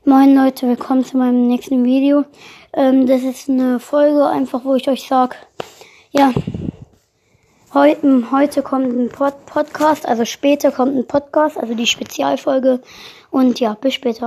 Moin Leute, willkommen zu meinem nächsten Video. Ähm, das ist eine Folge einfach, wo ich euch sag, ja, heute, ähm, heute kommt ein Pod Podcast, also später kommt ein Podcast, also die Spezialfolge. Und ja, bis später.